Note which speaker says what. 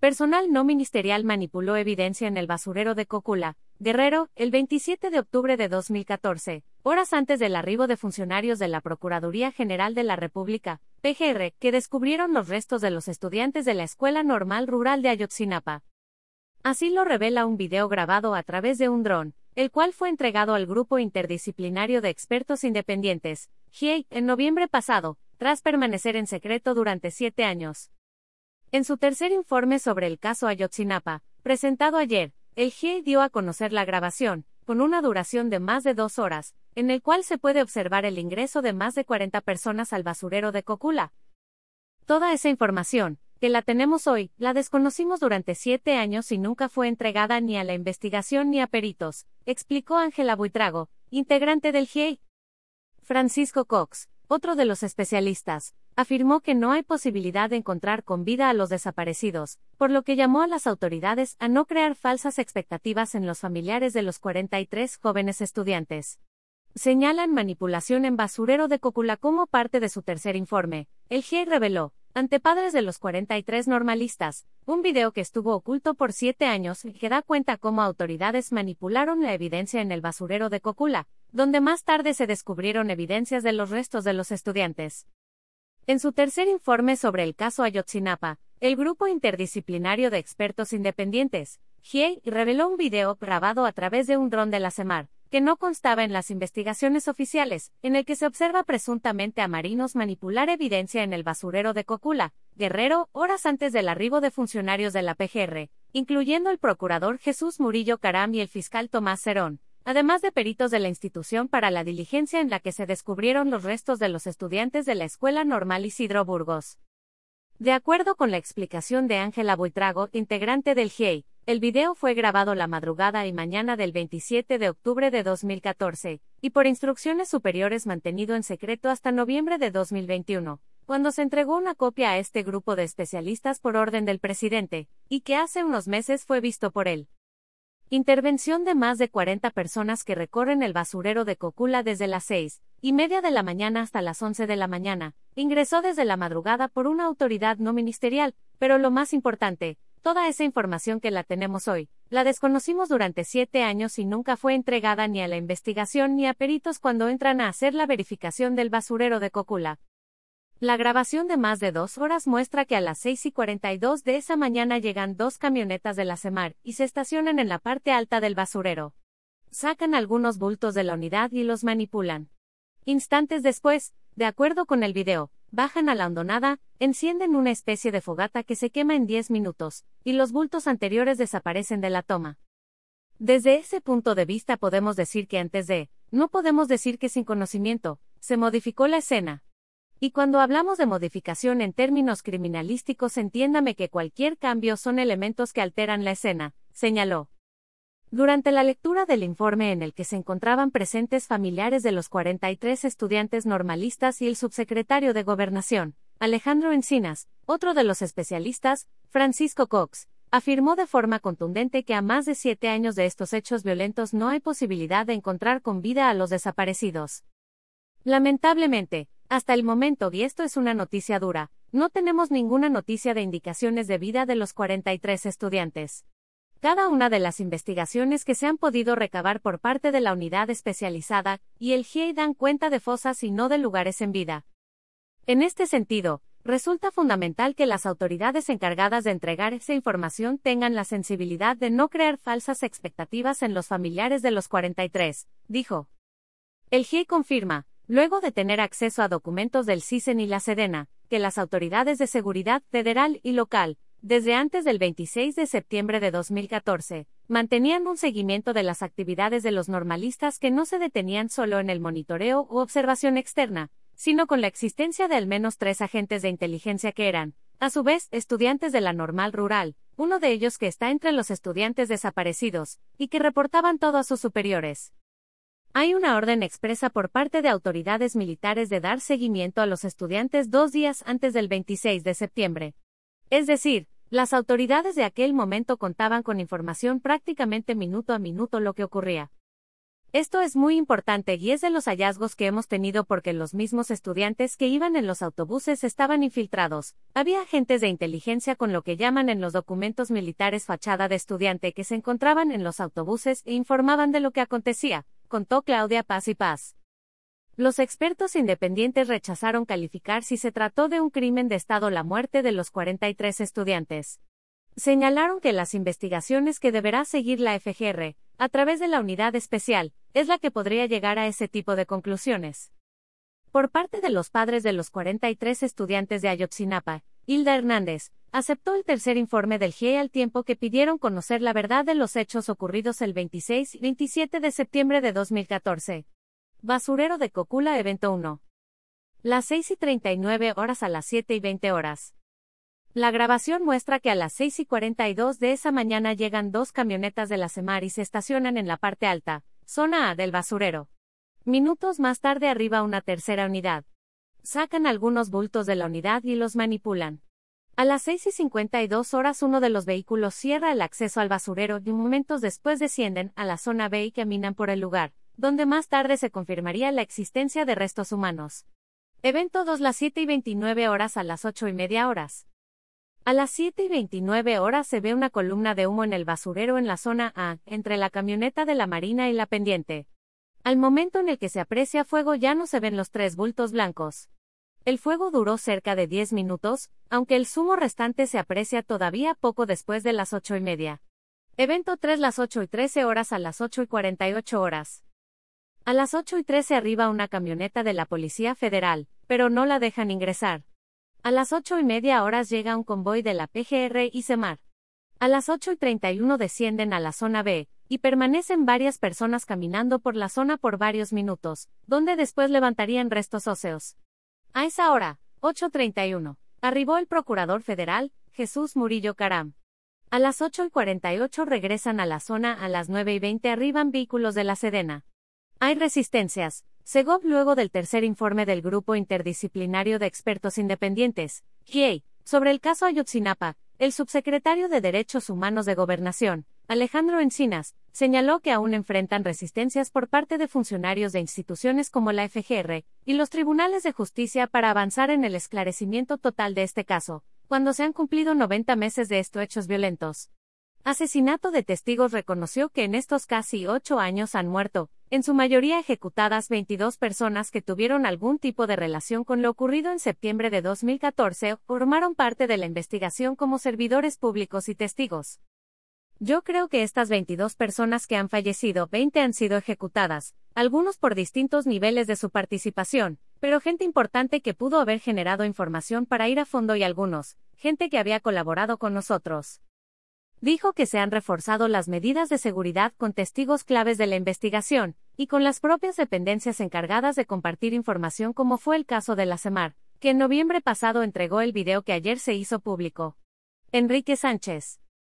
Speaker 1: Personal no ministerial manipuló evidencia en el basurero de Cocula, Guerrero, el 27 de octubre de 2014, horas antes del arribo de funcionarios de la Procuraduría General de la República, PGR, que descubrieron los restos de los estudiantes de la Escuela Normal Rural de Ayotzinapa. Así lo revela un video grabado a través de un dron, el cual fue entregado al Grupo Interdisciplinario de Expertos Independientes, GIEI, en noviembre pasado, tras permanecer en secreto durante siete años. En su tercer informe sobre el caso Ayotzinapa, presentado ayer, el GIEI dio a conocer la grabación, con una duración de más de dos horas, en el cual se puede observar el ingreso de más de 40 personas al basurero de Cocula. Toda esa información, que la tenemos hoy, la desconocimos durante siete años y nunca fue entregada ni a la investigación ni a peritos, explicó Ángela Buitrago, integrante del GIEI. Francisco Cox, otro de los especialistas, afirmó que no hay posibilidad de encontrar con vida a los desaparecidos, por lo que llamó a las autoridades a no crear falsas expectativas en los familiares de los 43 jóvenes estudiantes. Señalan manipulación en basurero de Cocula como parte de su tercer informe. El GIE reveló, ante padres de los 43 normalistas, un video que estuvo oculto por siete años y que da cuenta cómo autoridades manipularon la evidencia en el basurero de Cocula, donde más tarde se descubrieron evidencias de los restos de los estudiantes. En su tercer informe sobre el caso Ayotzinapa, el Grupo Interdisciplinario de Expertos Independientes, GIEI, reveló un video grabado a través de un dron de la CEMAR, que no constaba en las investigaciones oficiales, en el que se observa presuntamente a marinos manipular evidencia en el basurero de Cocula, Guerrero, horas antes del arribo de funcionarios de la PGR, incluyendo el procurador Jesús Murillo Caram y el fiscal Tomás Cerón, además de peritos de la institución para la diligencia en la que se descubrieron los restos de los estudiantes de la Escuela Normal Isidro Burgos. De acuerdo con la explicación de Ángela Buitrago, integrante del GIEI, el video fue grabado la madrugada y mañana del 27 de octubre de 2014, y por instrucciones superiores mantenido en secreto hasta noviembre de 2021, cuando se entregó una copia a este grupo de especialistas por orden del presidente, y que hace unos meses fue visto por él. Intervención de más de 40 personas que recorren el basurero de Cocula desde las 6 y media de la mañana hasta las 11 de la mañana. Ingresó desde la madrugada por una autoridad no ministerial, pero lo más importante, toda esa información que la tenemos hoy, la desconocimos durante siete años y nunca fue entregada ni a la investigación ni a peritos cuando entran a hacer la verificación del basurero de Cocula. La grabación de más de dos horas muestra que a las 6 y 42 de esa mañana llegan dos camionetas de la CEMAR y se estacionan en la parte alta del basurero. Sacan algunos bultos de la unidad y los manipulan. Instantes después, de acuerdo con el video, bajan a la hondonada, encienden una especie de fogata que se quema en 10 minutos, y los bultos anteriores desaparecen de la toma. Desde ese punto de vista podemos decir que antes de, no podemos decir que sin conocimiento, se modificó la escena, y cuando hablamos de modificación en términos criminalísticos, entiéndame que cualquier cambio son elementos que alteran la escena, señaló. Durante la lectura del informe en el que se encontraban presentes familiares de los 43 estudiantes normalistas y el subsecretario de Gobernación, Alejandro Encinas, otro de los especialistas, Francisco Cox, afirmó de forma contundente que a más de siete años de estos hechos violentos no hay posibilidad de encontrar con vida a los desaparecidos. Lamentablemente, hasta el momento, y esto es una noticia dura, no tenemos ninguna noticia de indicaciones de vida de los 43 estudiantes. Cada una de las investigaciones que se han podido recabar por parte de la unidad especializada y el GIEI dan cuenta de fosas y no de lugares en vida. En este sentido, resulta fundamental que las autoridades encargadas de entregar esa información tengan la sensibilidad de no crear falsas expectativas en los familiares de los 43, dijo. El GIEI confirma, luego de tener acceso a documentos del CISEN y la Sedena, que las autoridades de seguridad federal y local, desde antes del 26 de septiembre de 2014, mantenían un seguimiento de las actividades de los normalistas que no se detenían solo en el monitoreo u observación externa, sino con la existencia de al menos tres agentes de inteligencia que eran, a su vez, estudiantes de la normal rural, uno de ellos que está entre los estudiantes desaparecidos, y que reportaban todo a sus superiores. Hay una orden expresa por parte de autoridades militares de dar seguimiento a los estudiantes dos días antes del 26 de septiembre. Es decir, las autoridades de aquel momento contaban con información prácticamente minuto a minuto lo que ocurría. Esto es muy importante y es de los hallazgos que hemos tenido porque los mismos estudiantes que iban en los autobuses estaban infiltrados. Había agentes de inteligencia con lo que llaman en los documentos militares fachada de estudiante que se encontraban en los autobuses e informaban de lo que acontecía, contó Claudia Paz y Paz. Los expertos independientes rechazaron calificar si se trató de un crimen de Estado la muerte de los 43 estudiantes. Señalaron que las investigaciones que deberá seguir la FGR, a través de la unidad especial, es la que podría llegar a ese tipo de conclusiones. Por parte de los padres de los 43 estudiantes de Ayotzinapa, Hilda Hernández, aceptó el tercer informe del GIE al tiempo que pidieron conocer la verdad de los hechos ocurridos el 26 y 27 de septiembre de 2014. Basurero de Cocula Evento 1. Las 6 y 39 horas a las 7 y 20 horas. La grabación muestra que a las 6 y 42 de esa mañana llegan dos camionetas de la CEMAR y se estacionan en la parte alta, zona A del basurero. Minutos más tarde arriba una tercera unidad. Sacan algunos bultos de la unidad y los manipulan. A las 6 y 52 horas uno de los vehículos cierra el acceso al basurero y momentos después descienden a la zona B y caminan por el lugar, donde más tarde se confirmaría la existencia de restos humanos. Evento 2 las 7 y 29 horas a las 8 y media horas. A las 7 y 29 horas se ve una columna de humo en el basurero en la zona A, entre la camioneta de la Marina y la pendiente. Al momento en el que se aprecia fuego ya no se ven los tres bultos blancos. El fuego duró cerca de 10 minutos, aunque el zumo restante se aprecia todavía poco después de las 8 y media. Evento 3 las 8 y 13 horas a las 8 y 48 horas. A las 8 y 13 arriba una camioneta de la Policía Federal, pero no la dejan ingresar. A las ocho y media horas llega un convoy de la PGR y CEMAR. A las ocho y 31 descienden a la zona B, y permanecen varias personas caminando por la zona por varios minutos, donde después levantarían restos óseos. A esa hora, 8.31, arribó el procurador federal, Jesús Murillo Caram. A las 8 y 48 regresan a la zona, a las 9 y 20 arriban vehículos de la Sedena. Hay resistencias, Segov luego del tercer informe del Grupo Interdisciplinario de Expertos Independientes, GIEI, sobre el caso Ayotzinapa, el subsecretario de Derechos Humanos de Gobernación, Alejandro Encinas, señaló que aún enfrentan resistencias por parte de funcionarios de instituciones como la FGR y los tribunales de justicia para avanzar en el esclarecimiento total de este caso, cuando se han cumplido 90 meses de estos hechos violentos. Asesinato de testigos reconoció que en estos casi ocho años han muerto, en su mayoría ejecutadas 22 personas que tuvieron algún tipo de relación con lo ocurrido en septiembre de 2014 formaron parte de la investigación como servidores públicos y testigos. Yo creo que estas 22 personas que han fallecido, 20 han sido ejecutadas, algunos por distintos niveles de su participación, pero gente importante que pudo haber generado información para ir a fondo y algunos, gente que había colaborado con nosotros. Dijo que se han reforzado las medidas de seguridad con testigos claves de la investigación, y con las propias dependencias encargadas de compartir información como fue el caso de la CEMAR, que en noviembre pasado entregó el video que ayer se hizo público. Enrique Sánchez.